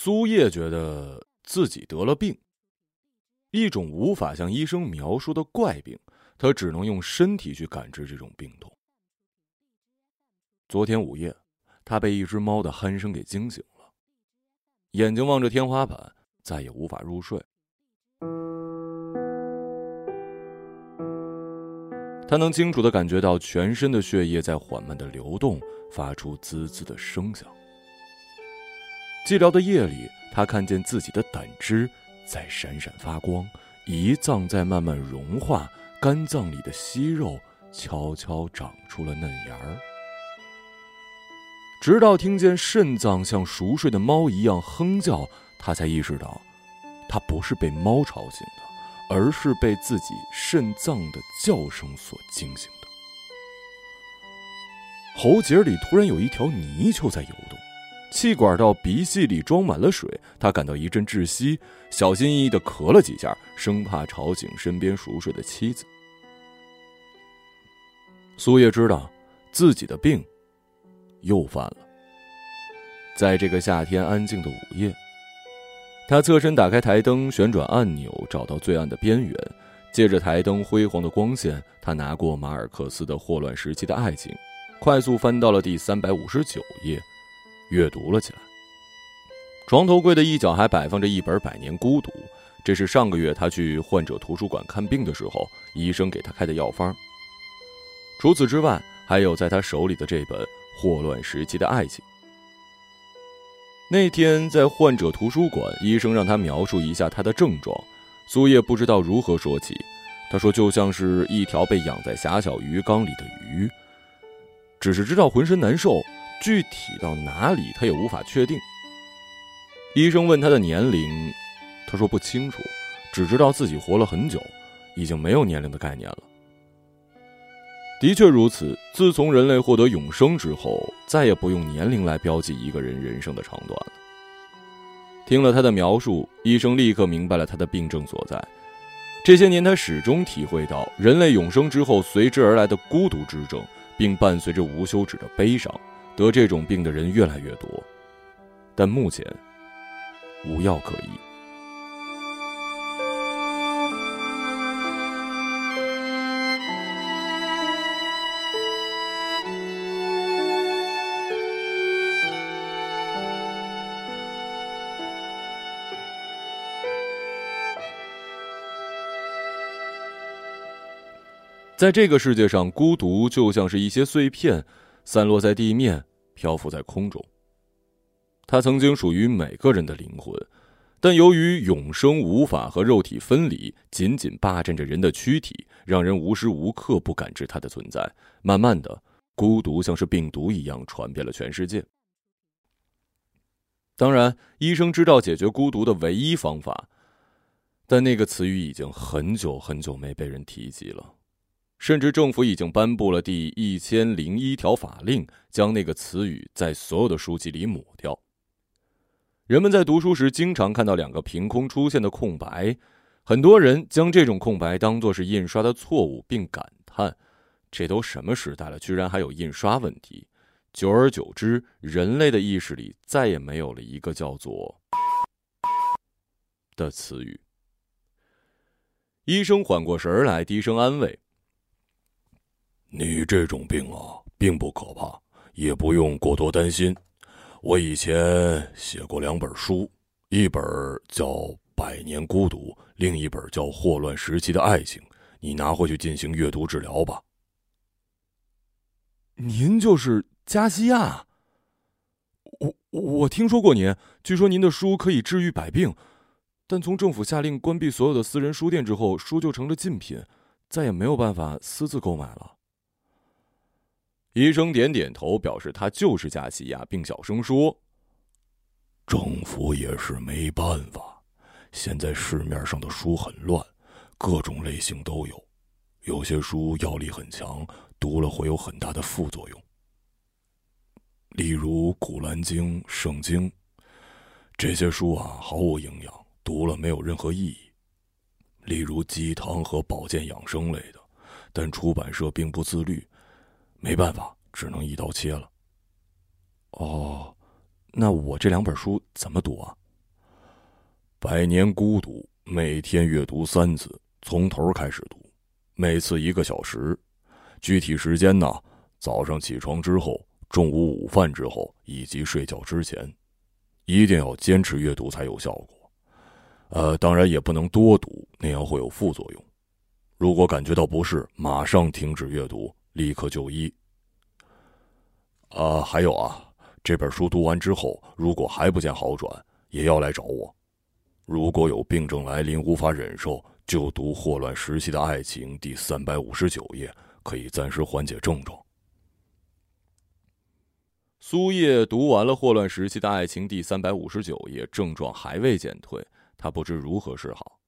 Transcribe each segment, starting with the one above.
苏叶觉得自己得了病，一种无法向医生描述的怪病，他只能用身体去感知这种病痛。昨天午夜，他被一只猫的鼾声给惊醒了，眼睛望着天花板，再也无法入睡。他能清楚的感觉到全身的血液在缓慢的流动，发出滋滋的声响。寂寥的夜里，他看见自己的胆汁在闪闪发光，胰脏在慢慢融化，肝脏里的息肉悄悄长出了嫩芽儿。直到听见肾脏像熟睡的猫一样哼叫，他才意识到，他不是被猫吵醒的。而是被自己肾脏的叫声所惊醒的。喉结里突然有一条泥鳅在游动，气管到鼻息里装满了水，他感到一阵窒息，小心翼翼的咳了几下，生怕吵醒身边熟睡的妻子。苏叶知道，自己的病又犯了。在这个夏天安静的午夜。他侧身打开台灯，旋转按钮，找到最暗的边缘，借着台灯辉煌的光线，他拿过马尔克斯的《霍乱时期的爱情》，快速翻到了第三百五十九页，阅读了起来。床头柜的一角还摆放着一本《百年孤独》，这是上个月他去患者图书馆看病的时候，医生给他开的药方。除此之外，还有在他手里的这本《霍乱时期的爱情》。那天在患者图书馆，医生让他描述一下他的症状。苏叶不知道如何说起，他说就像是一条被养在狭小鱼缸里的鱼，只是知道浑身难受，具体到哪里他也无法确定。医生问他的年龄，他说不清楚，只知道自己活了很久，已经没有年龄的概念了。的确如此。自从人类获得永生之后，再也不用年龄来标记一个人人生的长短了。听了他的描述，医生立刻明白了他的病症所在。这些年，他始终体会到人类永生之后随之而来的孤独之症，并伴随着无休止的悲伤。得这种病的人越来越多，但目前无药可医。在这个世界上，孤独就像是一些碎片，散落在地面，漂浮在空中。它曾经属于每个人的灵魂，但由于永生无法和肉体分离，紧紧霸占着人的躯体，让人无时无刻不感知它的存在。慢慢的，孤独像是病毒一样传遍了全世界。当然，医生知道解决孤独的唯一方法，但那个词语已经很久很久没被人提及了。甚至政府已经颁布了第一千零一条法令，将那个词语在所有的书籍里抹掉。人们在读书时经常看到两个凭空出现的空白，很多人将这种空白当作是印刷的错误，并感叹：“这都什么时代了，居然还有印刷问题？”久而久之，人类的意识里再也没有了一个叫做“的词语。医生缓过神来，低声安慰。你这种病啊，并不可怕，也不用过多担心。我以前写过两本书，一本叫《百年孤独》，另一本叫《霍乱时期的爱情》。你拿回去进行阅读治疗吧。您就是加西亚？我我听说过您，据说您的书可以治愈百病，但从政府下令关闭所有的私人书店之后，书就成了禁品，再也没有办法私自购买了。医生点点头，表示他就是加西亚，并小声说：“政府也是没办法。现在市面上的书很乱，各种类型都有，有些书药力很强，读了会有很大的副作用。例如《古兰经》《圣经》这些书啊，毫无营养，读了没有任何意义。例如鸡汤和保健养生类的，但出版社并不自律。”没办法，只能一刀切了。哦，那我这两本书怎么读啊？百年孤独，每天阅读三次，从头开始读，每次一个小时。具体时间呢？早上起床之后，中午午饭之后，以及睡觉之前，一定要坚持阅读才有效果。呃，当然也不能多读，那样会有副作用。如果感觉到不适，马上停止阅读，立刻就医。啊，还有啊，这本书读完之后，如果还不见好转，也要来找我。如果有病症来临无法忍受，就读《霍乱时期的爱情》第三百五十九页，可以暂时缓解症状。苏叶读完了《霍乱时期的爱情》第三百五十九页，症状还未减退，他不知如何是好。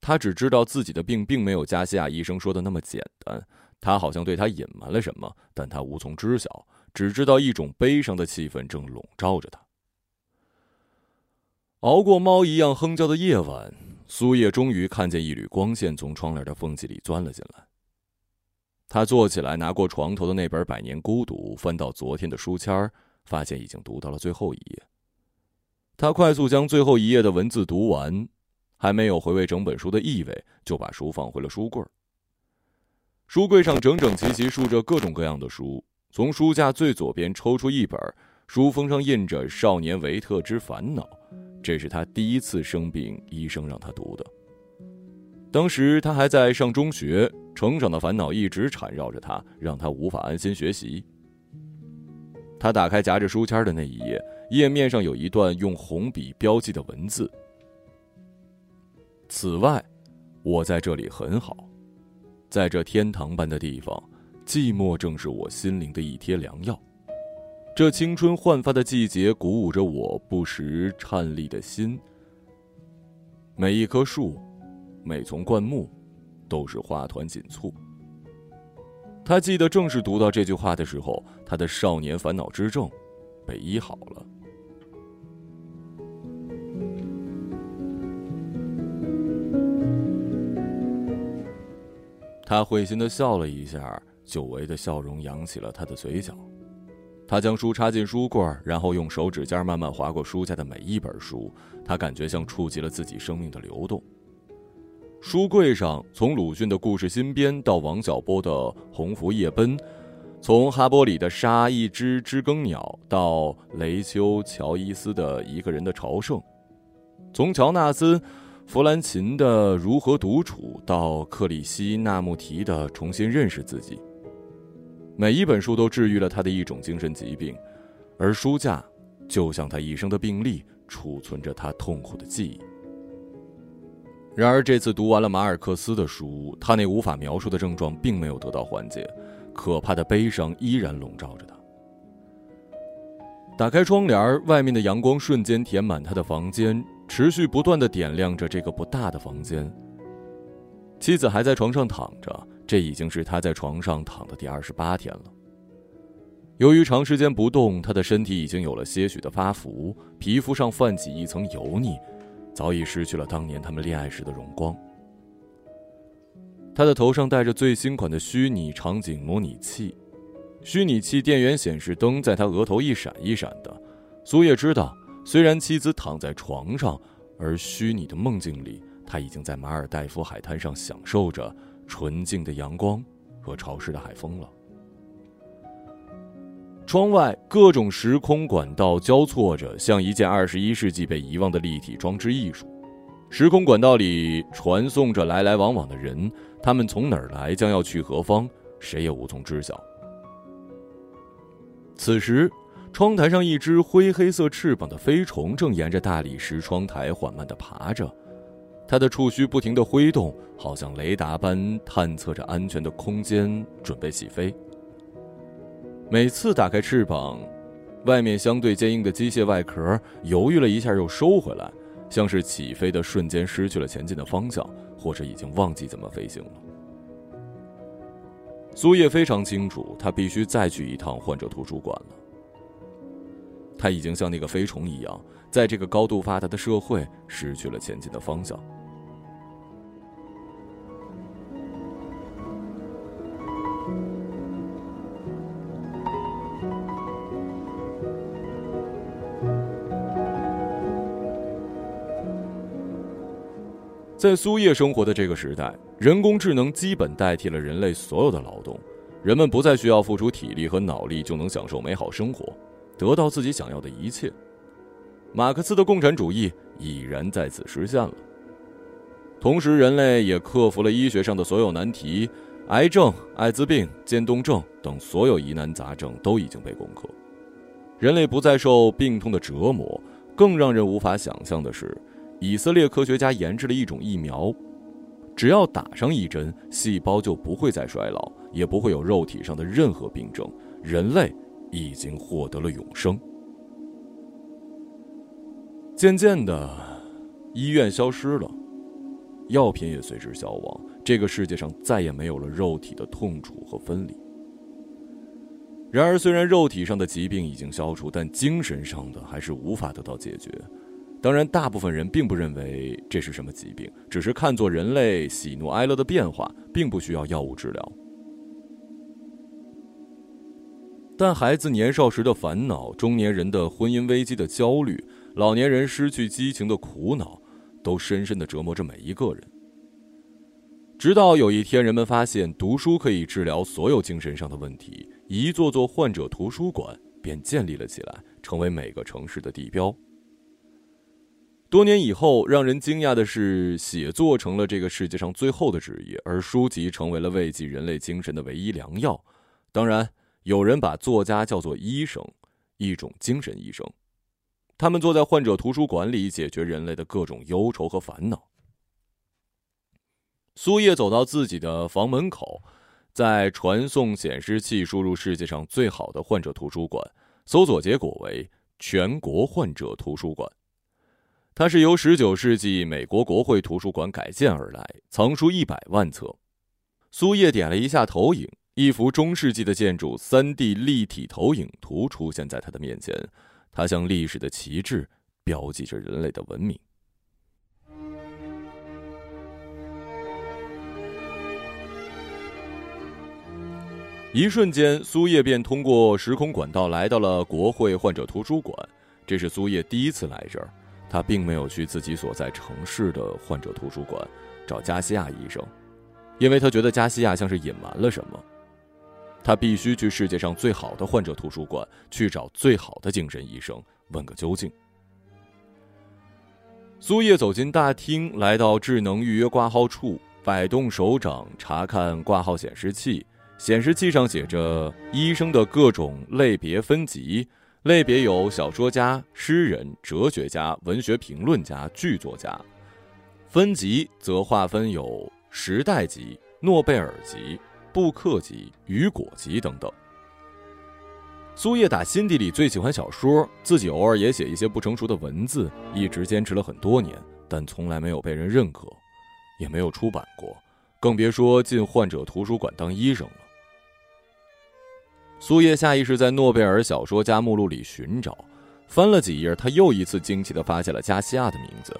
他只知道自己的病并没有加西亚医生说的那么简单，他好像对他隐瞒了什么，但他无从知晓，只知道一种悲伤的气氛正笼罩着他。熬过猫一样哼叫的夜晚，苏叶终于看见一缕光线从窗帘的缝隙里钻了进来。他坐起来，拿过床头的那本《百年孤独》，翻到昨天的书签发现已经读到了最后一页。他快速将最后一页的文字读完，还没有回味整本书的意味，就把书放回了书柜。书柜上整整齐齐竖着各种各样的书，从书架最左边抽出一本，书封上印着《少年维特之烦恼》。这是他第一次生病，医生让他读的。当时他还在上中学，成长的烦恼一直缠绕着他，让他无法安心学习。他打开夹着书签的那一页，页面上有一段用红笔标记的文字：“此外，我在这里很好，在这天堂般的地方，寂寞正是我心灵的一贴良药。”这青春焕发的季节鼓舞着我不时颤栗的心。每一棵树，每丛灌木，都是花团锦簇。他记得，正是读到这句话的时候，他的少年烦恼之症被医好了。他会心的笑了一下，久违的笑容扬起了他的嘴角。他将书插进书柜，然后用手指尖慢慢划过书架的每一本书。他感觉像触及了自己生命的流动。书柜上，从鲁迅的故事新编到王小波的《鸿福夜奔》，从哈波里的《杀一只知更鸟》到雷丘乔伊斯的《一个人的朝圣》，从乔纳森·弗兰琴的《如何独处》到克里希那穆提的《重新认识自己》。每一本书都治愈了他的一种精神疾病，而书架就像他一生的病历，储存着他痛苦的记忆。然而，这次读完了马尔克斯的书，他那无法描述的症状并没有得到缓解，可怕的悲伤依然笼罩着他。打开窗帘，外面的阳光瞬间填满他的房间，持续不断的点亮着这个不大的房间。妻子还在床上躺着。这已经是他在床上躺的第二十八天了。由于长时间不动，他的身体已经有了些许的发福，皮肤上泛起一层油腻，早已失去了当年他们恋爱时的荣光。他的头上戴着最新款的虚拟场景模拟器，虚拟器电源显示灯在他额头一闪一闪的。苏叶知道，虽然妻子躺在床上，而虚拟的梦境里，他已经在马尔代夫海滩上享受着。纯净的阳光和潮湿的海风了。窗外各种时空管道交错着，像一件二十一世纪被遗忘的立体装置艺术。时空管道里传送着来来往往的人，他们从哪儿来，将要去何方，谁也无从知晓。此时，窗台上一只灰黑色翅膀的飞虫正沿着大理石窗台缓慢地爬着。它的触须不停地挥动，好像雷达般探测着安全的空间，准备起飞。每次打开翅膀，外面相对坚硬的机械外壳犹豫了一下，又收回来，像是起飞的瞬间失去了前进的方向，或者已经忘记怎么飞行了。苏叶非常清楚，他必须再去一趟患者图书馆了。他已经像那个飞虫一样。在这个高度发达的社会，失去了前进的方向。在苏叶生活的这个时代，人工智能基本代替了人类所有的劳动，人们不再需要付出体力和脑力就能享受美好生活，得到自己想要的一切。马克思的共产主义已然在此实现了。同时，人类也克服了医学上的所有难题，癌症、艾滋病、渐冻症等所有疑难杂症都已经被攻克。人类不再受病痛的折磨。更让人无法想象的是，以色列科学家研制了一种疫苗，只要打上一针，细胞就不会再衰老，也不会有肉体上的任何病症。人类已经获得了永生。渐渐的，医院消失了。药品也随之消亡，这个世界上再也没有了肉体的痛楚和分离。然而，虽然肉体上的疾病已经消除，但精神上的还是无法得到解决。当然，大部分人并不认为这是什么疾病，只是看作人类喜怒哀乐的变化，并不需要药物治疗。但孩子年少时的烦恼，中年人的婚姻危机的焦虑，老年人失去激情的苦恼。都深深的折磨着每一个人。直到有一天，人们发现读书可以治疗所有精神上的问题，一座座患者图书馆便建立了起来，成为每个城市的地标。多年以后，让人惊讶的是，写作成了这个世界上最后的职业，而书籍成为了慰藉人类精神的唯一良药。当然，有人把作家叫做医生，一种精神医生。他们坐在患者图书馆里，解决人类的各种忧愁和烦恼。苏叶走到自己的房门口，在传送显示器输入“世界上最好的患者图书馆”，搜索结果为“全国患者图书馆”。它是由19世纪美国国会图书馆改建而来，藏书一百万册。苏叶点了一下投影，一幅中世纪的建筑 3D 立体投影图出现在他的面前。它像历史的旗帜，标记着人类的文明。一瞬间，苏叶便通过时空管道来到了国会患者图书馆。这是苏叶第一次来这儿，他并没有去自己所在城市的患者图书馆找加西亚医生，因为他觉得加西亚像是隐瞒了什么。他必须去世界上最好的患者图书馆，去找最好的精神医生，问个究竟。苏叶走进大厅，来到智能预约挂号处，摆动手掌查看挂号显示器。显示器上写着医生的各种类别分级，类别有小说家、诗人、哲学家、文学评论家、剧作家。分级则划分有时代级、诺贝尔级。布克级、雨果级等等。苏叶打心底里最喜欢小说，自己偶尔也写一些不成熟的文字，一直坚持了很多年，但从来没有被人认可，也没有出版过，更别说进患者图书馆当医生了。苏叶下意识在诺贝尔小说家目录里寻找，翻了几页，他又一次惊奇地发现了加西亚的名字，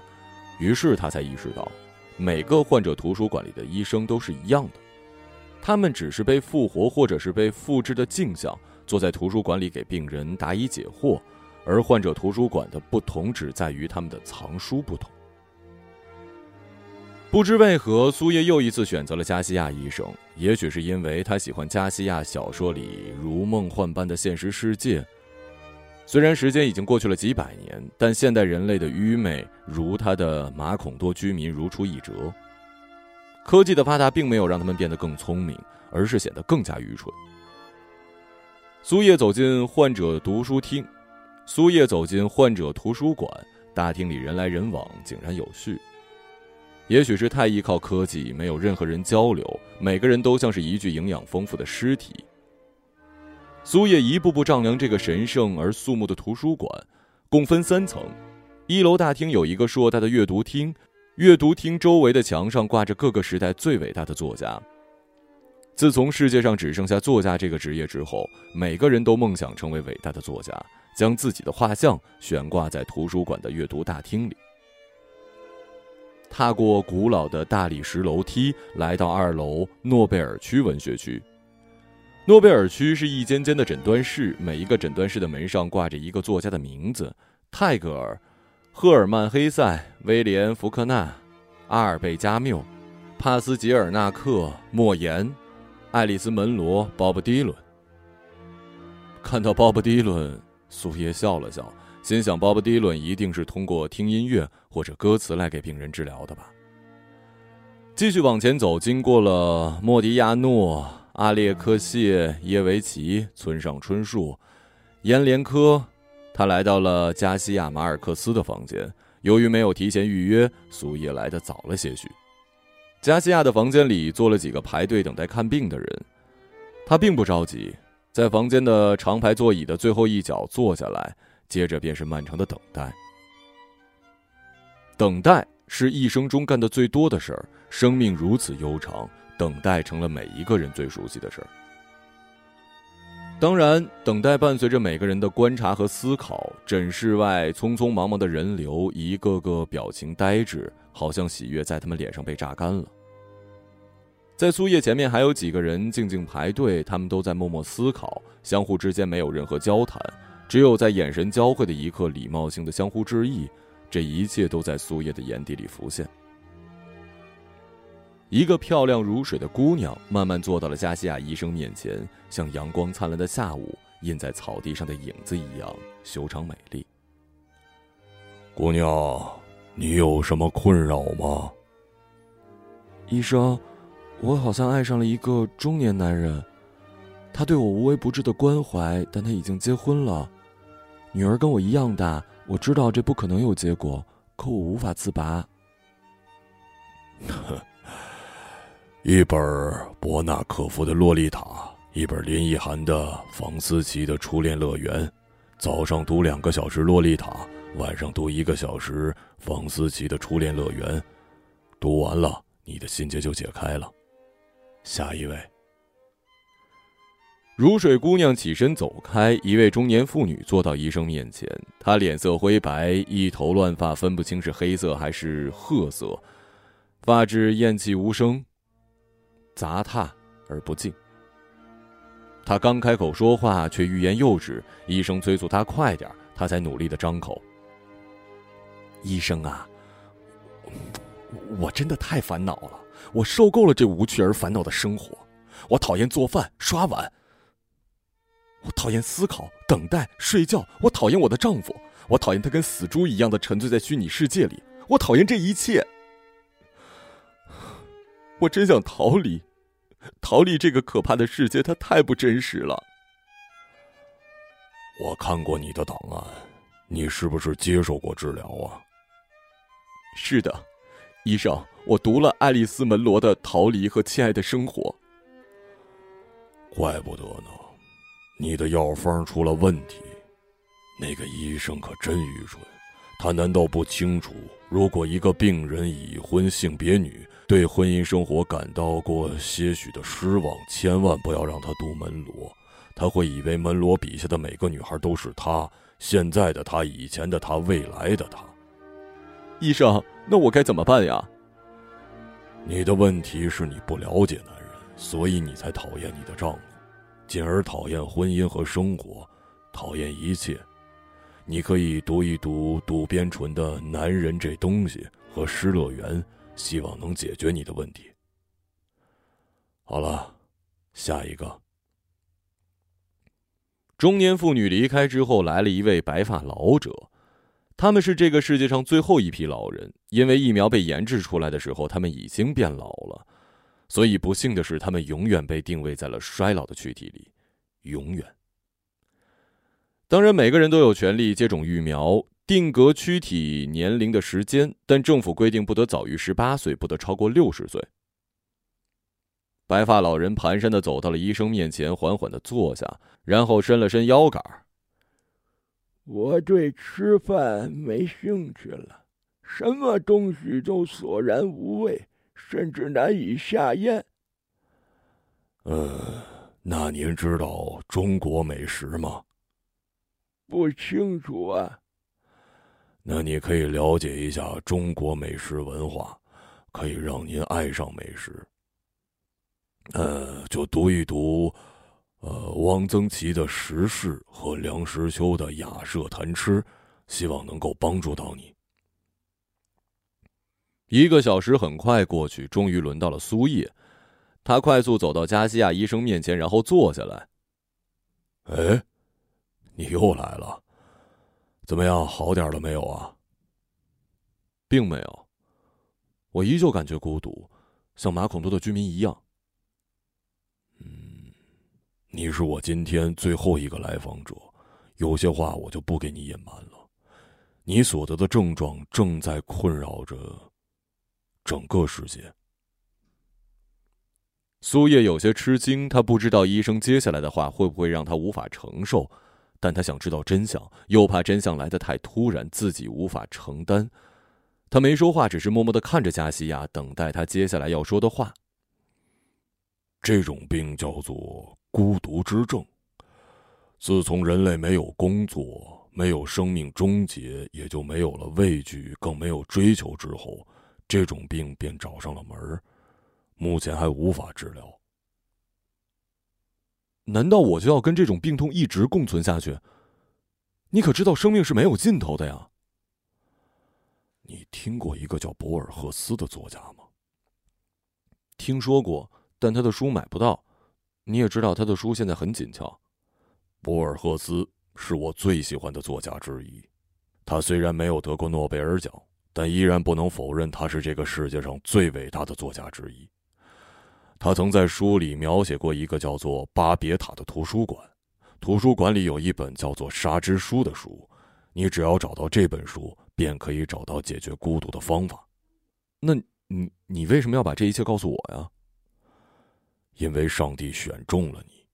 于是他才意识到，每个患者图书馆里的医生都是一样的。他们只是被复活或者是被复制的镜像，坐在图书馆里给病人答疑解惑，而患者图书馆的不同只在于他们的藏书不同。不知为何，苏叶又一次选择了加西亚医生，也许是因为他喜欢加西亚小说里如梦幻般的现实世界。虽然时间已经过去了几百年，但现代人类的愚昧如他的马孔多居民如出一辙。科技的发达并没有让他们变得更聪明，而是显得更加愚蠢。苏叶走进患者读书厅，苏叶走进患者图书馆，大厅里人来人往，井然有序。也许是太依靠科技，没有任何人交流，每个人都像是一具营养丰富的尸体。苏叶一步步丈量这个神圣而肃穆的图书馆，共分三层，一楼大厅有一个硕大的阅读厅。阅读厅周围的墙上挂着各个时代最伟大的作家。自从世界上只剩下作家这个职业之后，每个人都梦想成为伟大的作家，将自己的画像悬挂在图书馆的阅读大厅里。踏过古老的大理石楼梯，来到二楼诺贝尔区文学区。诺贝尔区是一间间的诊断室，每一个诊断室的门上挂着一个作家的名字：泰戈尔。赫尔曼·黑塞、威廉·福克纳、阿尔贝加缪、帕斯捷尔纳克、莫言、爱丽丝·门罗、鲍勃·迪伦。看到鲍勃·迪伦，苏叶笑了笑，心想：鲍勃·迪伦一定是通过听音乐或者歌词来给病人治疗的吧。继续往前走，经过了莫迪亚诺、阿列克谢耶维奇、村上春树、阎连科，他来到了加西亚马尔克斯的房间。由于没有提前预约，苏叶来的早了些许。加西亚的房间里坐了几个排队等待看病的人，他并不着急，在房间的长排座椅的最后一角坐下来，接着便是漫长的等待。等待。是一生中干的最多的事儿。生命如此悠长，等待成了每一个人最熟悉的事儿。当然，等待伴随着每个人的观察和思考。诊室外匆匆忙忙的人流，一个个表情呆滞，好像喜悦在他们脸上被榨干了。在苏叶前面还有几个人静静排队，他们都在默默思考，相互之间没有任何交谈，只有在眼神交汇的一刻，礼貌性的相互致意。这一切都在苏叶的眼底里浮现。一个漂亮如水的姑娘慢慢坐到了加西亚医生面前，像阳光灿烂的下午印在草地上的影子一样修长美丽。姑娘，你有什么困扰吗？医生，我好像爱上了一个中年男人，他对我无微不至的关怀，但他已经结婚了，女儿跟我一样大。我知道这不可能有结果，可我无法自拔。一本伯纳克夫的《洛丽塔》，一本林奕涵的《房思琪的初恋乐园》。早上读两个小时《洛丽塔》，晚上读一个小时《房思琪的初恋乐园》。读完了，你的心结就解开了。下一位。如水姑娘起身走开，一位中年妇女坐到医生面前。她脸色灰白，一头乱发，分不清是黑色还是褐色，发质厌气无声，杂沓而不净。她刚开口说话，却欲言又止。医生催促他快点，他才努力的张口：“医生啊，我真的太烦恼了，我受够了这无趣而烦恼的生活，我讨厌做饭、刷碗。”我讨厌思考、等待、睡觉。我讨厌我的丈夫。我讨厌他跟死猪一样的沉醉在虚拟世界里。我讨厌这一切。我真想逃离，逃离这个可怕的世界，它太不真实了。我看过你的档案，你是不是接受过治疗啊？是的，医生，我读了爱丽丝·门罗的《逃离》和《亲爱的生活》。怪不得呢。你的药方出了问题，那个医生可真愚蠢。他难道不清楚，如果一个病人已婚、性别女，对婚姻生活感到过些许的失望，千万不要让他读门罗。他会以为门罗笔下的每个女孩都是他，现在的他，以前的他，未来的他。医生，那我该怎么办呀？你的问题是你不了解男人，所以你才讨厌你的丈夫。进而讨厌婚姻和生活，讨厌一切。你可以读一读渡边淳的《男人这东西》和《失乐园》，希望能解决你的问题。好了，下一个。中年妇女离开之后，来了一位白发老者。他们是这个世界上最后一批老人，因为疫苗被研制出来的时候，他们已经变老了。所以不幸的是，他们永远被定位在了衰老的躯体里，永远。当然，每个人都有权利接种疫苗，定格躯体年龄的时间，但政府规定不得早于十八岁，不得超过六十岁。白发老人蹒跚的走到了医生面前，缓缓的坐下，然后伸了伸腰杆我对吃饭没兴趣了，什么东西都索然无味。甚至难以下咽。呃，那您知道中国美食吗？不清楚啊。那你可以了解一下中国美食文化，可以让您爱上美食。呃，就读一读，呃，汪曾祺的《食事》和梁实秋的《雅舍谈吃》，希望能够帮助到你。一个小时很快过去，终于轮到了苏叶。他快速走到加西亚医生面前，然后坐下来。哎，你又来了，怎么样？好点了没有啊？并没有，我依旧感觉孤独，像马孔多的居民一样。嗯，你是我今天最后一个来访者，有些话我就不给你隐瞒了。你所得的症状正在困扰着整个世界。苏叶有些吃惊，他不知道医生接下来的话会不会让他无法承受，但他想知道真相，又怕真相来得太突然，自己无法承担。他没说话，只是默默的看着加西亚，等待他接下来要说的话。这种病叫做孤独之症。自从人类没有工作、没有生命终结，也就没有了畏惧，更没有追求之后，这种病便找上了门儿。目前还无法治疗。难道我就要跟这种病痛一直共存下去？你可知道生命是没有尽头的呀？你听过一个叫博尔赫斯的作家吗？听说过，但他的书买不到。你也知道他的书现在很紧俏。博尔赫斯是我最喜欢的作家之一。他虽然没有得过诺贝尔奖，但依然不能否认他是这个世界上最伟大的作家之一。他曾在书里描写过一个叫做巴别塔的图书馆，图书馆里有一本叫做《沙之书》的书，你只要找到这本书，便可以找到解决孤独的方法。那你你为什么要把这一切告诉我呀？因为上帝选中了你，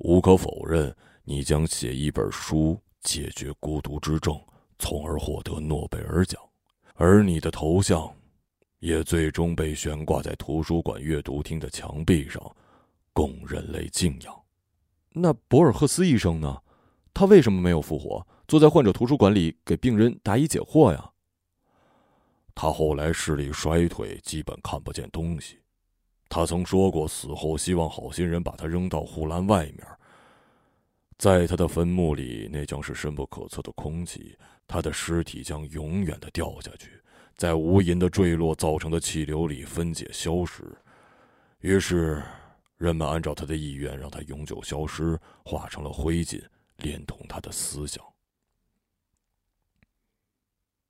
无可否认，你将写一本书解决孤独之症，从而获得诺贝尔奖，而你的头像。也最终被悬挂在图书馆阅读厅的墙壁上，供人类敬仰。那博尔赫斯医生呢？他为什么没有复活，坐在患者图书馆里给病人答疑解惑呀？他后来视力衰退，基本看不见东西。他曾说过，死后希望好心人把他扔到护栏外面，在他的坟墓里，那将是深不可测的空气，他的尸体将永远的掉下去。在无垠的坠落造成的气流里分解消失，于是人们按照他的意愿，让他永久消失，化成了灰烬，连同他的思想。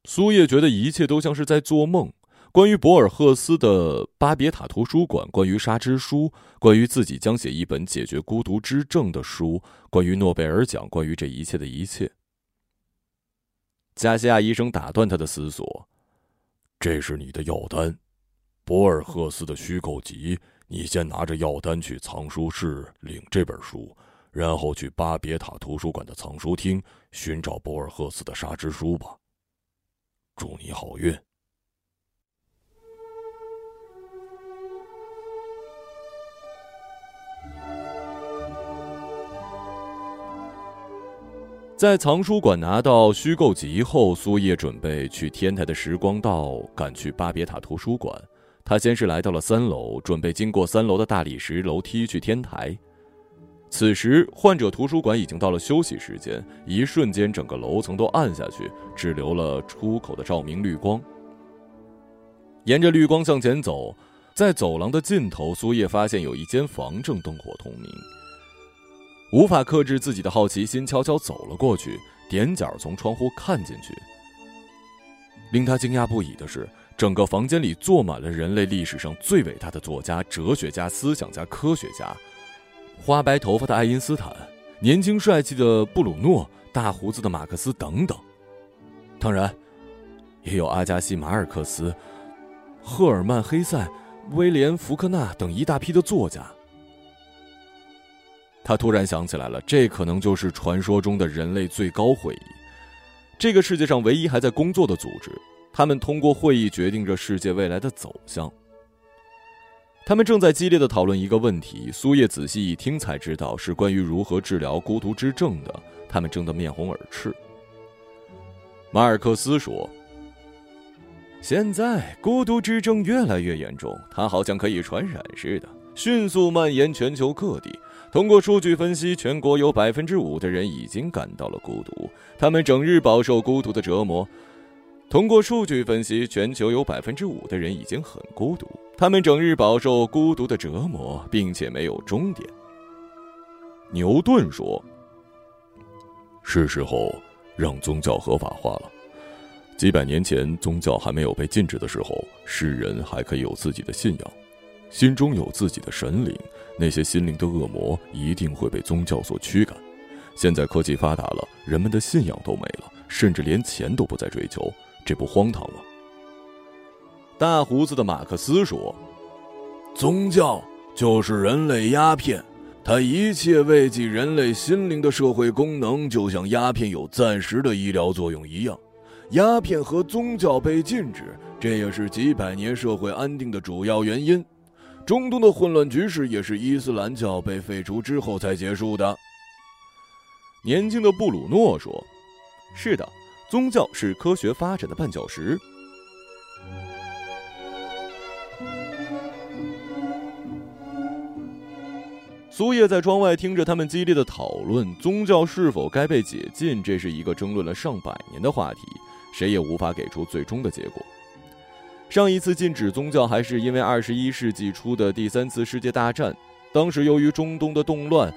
苏叶觉得一切都像是在做梦。关于博尔赫斯的巴别塔图书馆，关于沙之书，关于自己将写一本解决孤独之症的书，关于诺贝尔奖，关于这一切的一切。加西亚医生打断他的思索。这是你的药单，博尔赫斯的虚构集。你先拿着药单去藏书室领这本书，然后去巴别塔图书馆的藏书厅寻找博尔赫斯的沙之书吧。祝你好运。在藏书馆拿到虚构集后，苏叶准备去天台的时光道赶去巴别塔图书馆。他先是来到了三楼，准备经过三楼的大理石楼梯去天台。此时，患者图书馆已经到了休息时间，一瞬间，整个楼层都暗下去，只留了出口的照明绿光。沿着绿光向前走，在走廊的尽头，苏叶发现有一间房正灯火通明。无法克制自己的好奇心，悄悄走了过去，踮脚从窗户看进去。令他惊讶不已的是，整个房间里坐满了人类历史上最伟大的作家、哲学家、思想家、科学家，花白头发的爱因斯坦，年轻帅气的布鲁诺，大胡子的马克思等等。当然，也有阿加西·马尔克斯、赫尔曼·黑塞、威廉·福克纳等一大批的作家。他突然想起来了，这可能就是传说中的人类最高会议，这个世界上唯一还在工作的组织。他们通过会议决定着世界未来的走向。他们正在激烈的讨论一个问题。苏叶仔细一听才知道，是关于如何治疗孤独之症的。他们争得面红耳赤。马尔克斯说：“现在孤独之症越来越严重，它好像可以传染似的，迅速蔓延全球各地。”通过数据分析，全国有百分之五的人已经感到了孤独，他们整日饱受孤独的折磨。通过数据分析，全球有百分之五的人已经很孤独，他们整日饱受孤独的折磨，并且没有终点。牛顿说：“是时候让宗教合法化了。几百年前，宗教还没有被禁止的时候，世人还可以有自己的信仰，心中有自己的神灵。那些心灵的恶魔一定会被宗教所驱赶。现在科技发达了，人们的信仰都没了，甚至连钱都不再追求。”这不荒唐吗？大胡子的马克思说：“宗教就是人类鸦片，它一切慰藉人类心灵的社会功能，就像鸦片有暂时的医疗作用一样。鸦片和宗教被禁止，这也是几百年社会安定的主要原因。中东的混乱局势也是伊斯兰教被废除之后才结束的。”年轻的布鲁诺说：“是的。”宗教是科学发展的绊脚石。苏叶在窗外听着他们激烈的讨论，宗教是否该被解禁，这是一个争论了上百年的话题，谁也无法给出最终的结果。上一次禁止宗教还是因为二十一世纪初的第三次世界大战，当时由于中东的动乱，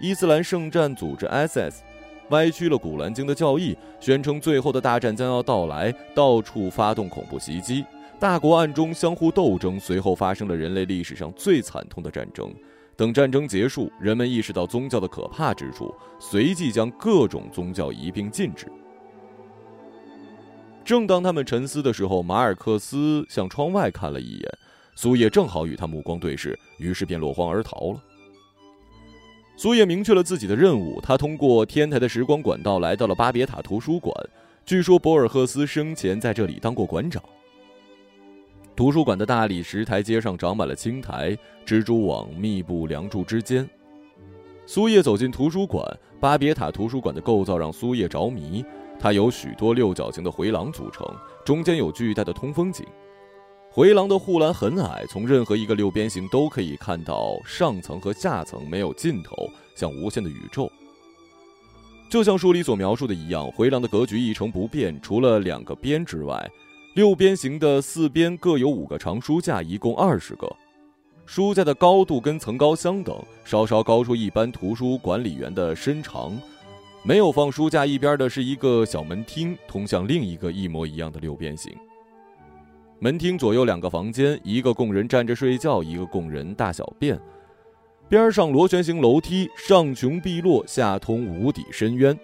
伊斯兰圣战组织 SS。歪曲了《古兰经》的教义，宣称最后的大战将要到来，到处发动恐怖袭击，大国暗中相互斗争，随后发生了人类历史上最惨痛的战争。等战争结束，人们意识到宗教的可怕之处，随即将各种宗教一并禁止。正当他们沉思的时候，马尔克斯向窗外看了一眼，苏叶正好与他目光对视，于是便落荒而逃了。苏叶明确了自己的任务，他通过天台的时光管道来到了巴别塔图书馆。据说博尔赫斯生前在这里当过馆长。图书馆的大理石台阶上长满了青苔，蜘蛛网密布梁柱之间。苏叶走进图书馆，巴别塔图书馆的构造让苏叶着迷，它由许多六角形的回廊组成，中间有巨大的通风井。回廊的护栏很矮，从任何一个六边形都可以看到上层和下层没有尽头，像无限的宇宙。就像书里所描述的一样，回廊的格局一成不变，除了两个边之外，六边形的四边各有五个长书架，一共二十个。书架的高度跟层高相等，稍稍高出一般图书管理员的身长。没有放书架一边的是一个小门厅，通向另一个一模一样的六边形。门厅左右两个房间，一个供人站着睡觉，一个供人大小便。边上螺旋形楼梯，上穷碧落，下通无底深渊。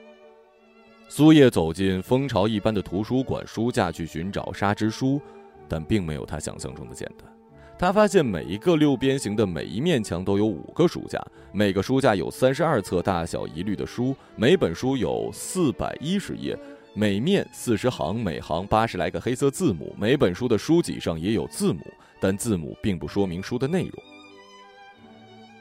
苏叶走进蜂巢一般的图书馆书架去寻找沙之书，但并没有他想象中的简单。他发现每一个六边形的每一面墙都有五个书架，每个书架有三十二册大小一律的书，每本书有四百一十页。每面四十行，每行八十来个黑色字母。每本书的书脊上也有字母，但字母并不说明书的内容。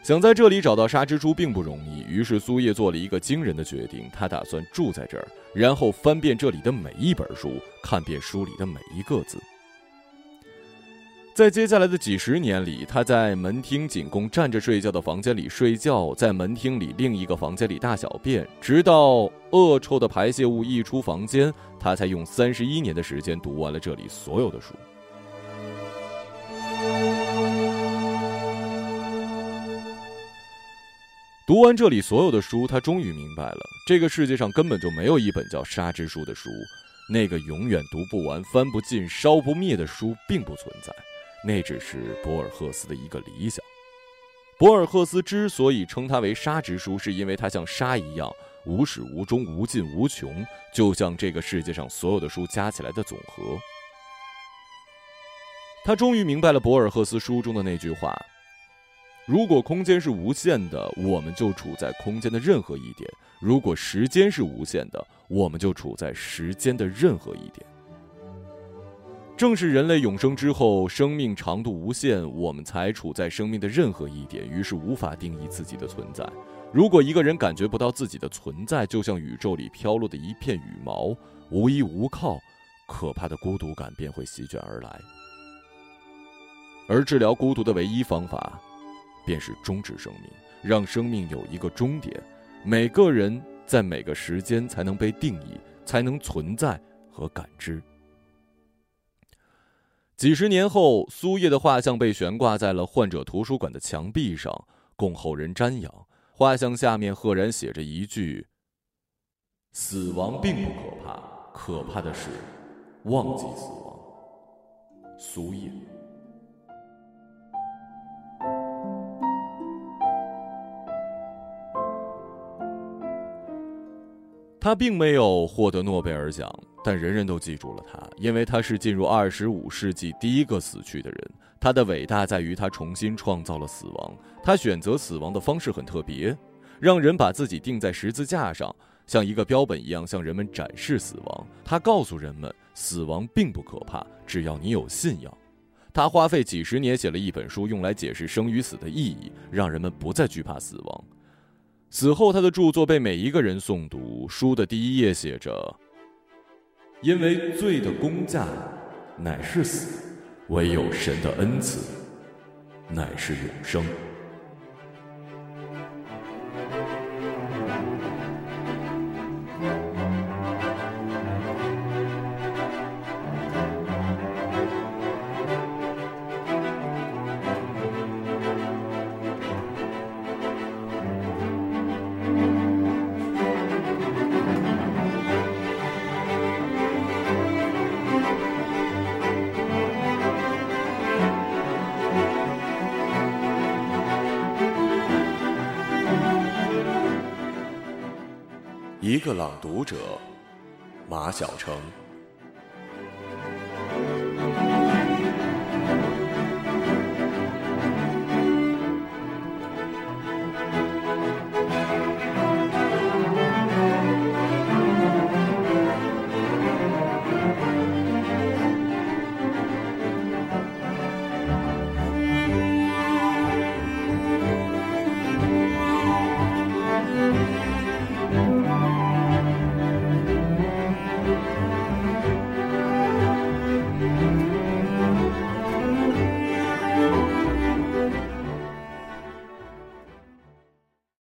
想在这里找到沙蜘蛛并不容易，于是苏叶做了一个惊人的决定：他打算住在这儿，然后翻遍这里的每一本书，看遍书里的每一个字。在接下来的几十年里，他在门厅仅供站着睡觉的房间里睡觉，在门厅里另一个房间里大小便，直到恶臭的排泄物溢出房间，他才用三十一年的时间读完了这里所有的书。读完这里所有的书，他终于明白了，这个世界上根本就没有一本叫《沙之书》的书，那个永远读不完、翻不尽、烧不灭的书并不存在。那只是博尔赫斯的一个理想。博尔赫斯之所以称它为沙之书，是因为它像沙一样无始无终、无尽无穷，就像这个世界上所有的书加起来的总和。他终于明白了博尔赫斯书中的那句话：“如果空间是无限的，我们就处在空间的任何一点；如果时间是无限的，我们就处在时间的任何一点。”正是人类永生之后，生命长度无限，我们才处在生命的任何一点，于是无法定义自己的存在。如果一个人感觉不到自己的存在，就像宇宙里飘落的一片羽毛，无依无靠，可怕的孤独感便会席卷而来。而治疗孤独的唯一方法，便是终止生命，让生命有一个终点。每个人在每个时间才能被定义，才能存在和感知。几十年后，苏叶的画像被悬挂在了患者图书馆的墙壁上，供后人瞻仰。画像下面赫然写着一句：“死亡并不可怕，可怕的是忘记死亡。”苏叶。他并没有获得诺贝尔奖，但人人都记住了他，因为他是进入二十五世纪第一个死去的人。他的伟大在于他重新创造了死亡。他选择死亡的方式很特别，让人把自己钉在十字架上，像一个标本一样向人们展示死亡。他告诉人们，死亡并不可怕，只要你有信仰。他花费几十年写了一本书，用来解释生与死的意义，让人们不再惧怕死亡。死后，他的著作被每一个人诵读。书的第一页写着：“因为罪的工价乃是死，唯有神的恩赐乃是永生。”一个朗读者，马晓成。